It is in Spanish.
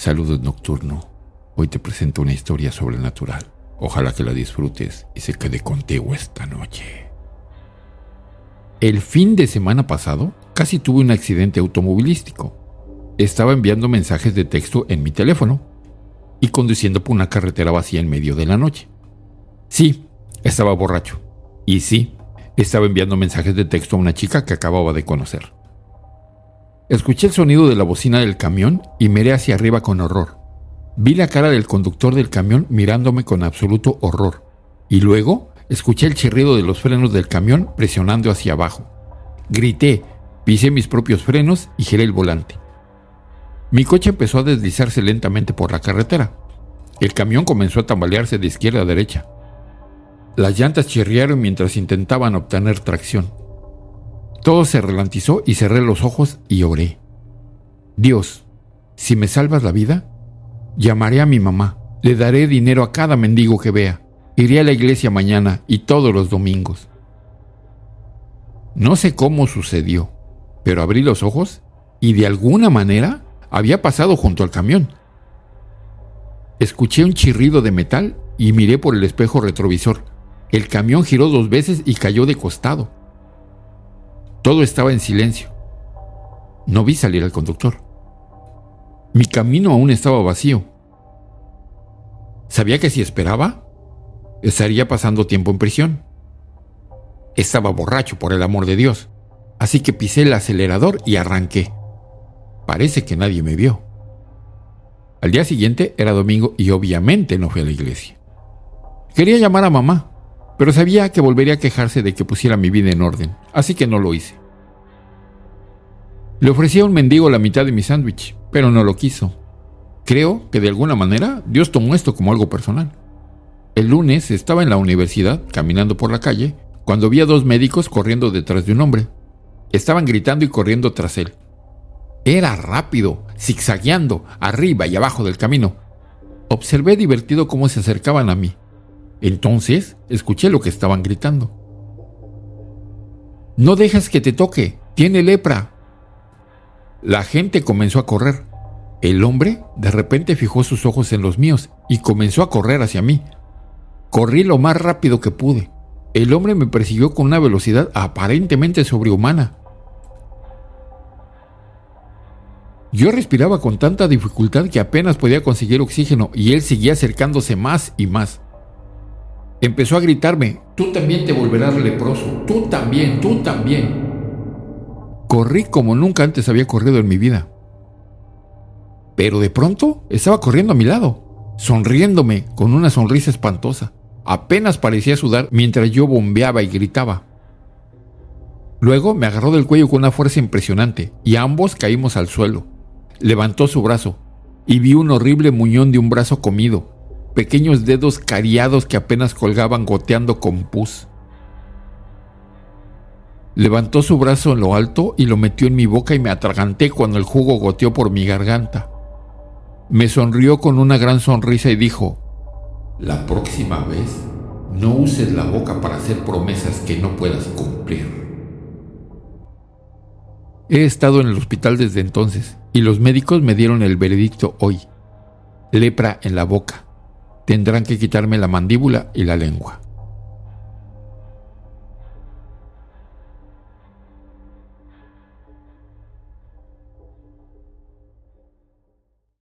Saludos nocturno. Hoy te presento una historia sobrenatural. Ojalá que la disfrutes y se quede contigo esta noche. El fin de semana pasado casi tuve un accidente automovilístico. Estaba enviando mensajes de texto en mi teléfono y conduciendo por una carretera vacía en medio de la noche. Sí, estaba borracho. Y sí, estaba enviando mensajes de texto a una chica que acababa de conocer. Escuché el sonido de la bocina del camión y miré hacia arriba con horror. Vi la cara del conductor del camión mirándome con absoluto horror. Y luego escuché el chirrido de los frenos del camión presionando hacia abajo. Grité, pisé mis propios frenos y giré el volante. Mi coche empezó a deslizarse lentamente por la carretera. El camión comenzó a tambalearse de izquierda a derecha. Las llantas chirriaron mientras intentaban obtener tracción. Todo se ralentizó y cerré los ojos y oré. Dios, si me salvas la vida, llamaré a mi mamá, le daré dinero a cada mendigo que vea, iré a la iglesia mañana y todos los domingos. No sé cómo sucedió, pero abrí los ojos y de alguna manera había pasado junto al camión. Escuché un chirrido de metal y miré por el espejo retrovisor. El camión giró dos veces y cayó de costado. Todo estaba en silencio. No vi salir al conductor. Mi camino aún estaba vacío. Sabía que si esperaba, estaría pasando tiempo en prisión. Estaba borracho, por el amor de Dios. Así que pisé el acelerador y arranqué. Parece que nadie me vio. Al día siguiente era domingo y obviamente no fui a la iglesia. Quería llamar a mamá, pero sabía que volvería a quejarse de que pusiera mi vida en orden, así que no lo hice. Le ofrecí a un mendigo la mitad de mi sándwich, pero no lo quiso. Creo que de alguna manera Dios tomó esto como algo personal. El lunes estaba en la universidad, caminando por la calle, cuando vi a dos médicos corriendo detrás de un hombre. Estaban gritando y corriendo tras él. Era rápido, zigzagueando, arriba y abajo del camino. Observé divertido cómo se acercaban a mí. Entonces escuché lo que estaban gritando. No dejes que te toque, tiene lepra. La gente comenzó a correr. El hombre de repente fijó sus ojos en los míos y comenzó a correr hacia mí. Corrí lo más rápido que pude. El hombre me persiguió con una velocidad aparentemente sobrehumana. Yo respiraba con tanta dificultad que apenas podía conseguir oxígeno y él seguía acercándose más y más. Empezó a gritarme, tú también te volverás leproso, tú también, tú también. Corrí como nunca antes había corrido en mi vida. Pero de pronto estaba corriendo a mi lado, sonriéndome con una sonrisa espantosa. Apenas parecía sudar mientras yo bombeaba y gritaba. Luego me agarró del cuello con una fuerza impresionante y ambos caímos al suelo levantó su brazo y vi un horrible muñón de un brazo comido, pequeños dedos cariados que apenas colgaban goteando con pus. Levantó su brazo en lo alto y lo metió en mi boca y me atraganté cuando el jugo goteó por mi garganta. Me sonrió con una gran sonrisa y dijo, La próxima vez no uses la boca para hacer promesas que no puedas cumplir. He estado en el hospital desde entonces y los médicos me dieron el veredicto hoy. Lepra en la boca. Tendrán que quitarme la mandíbula y la lengua.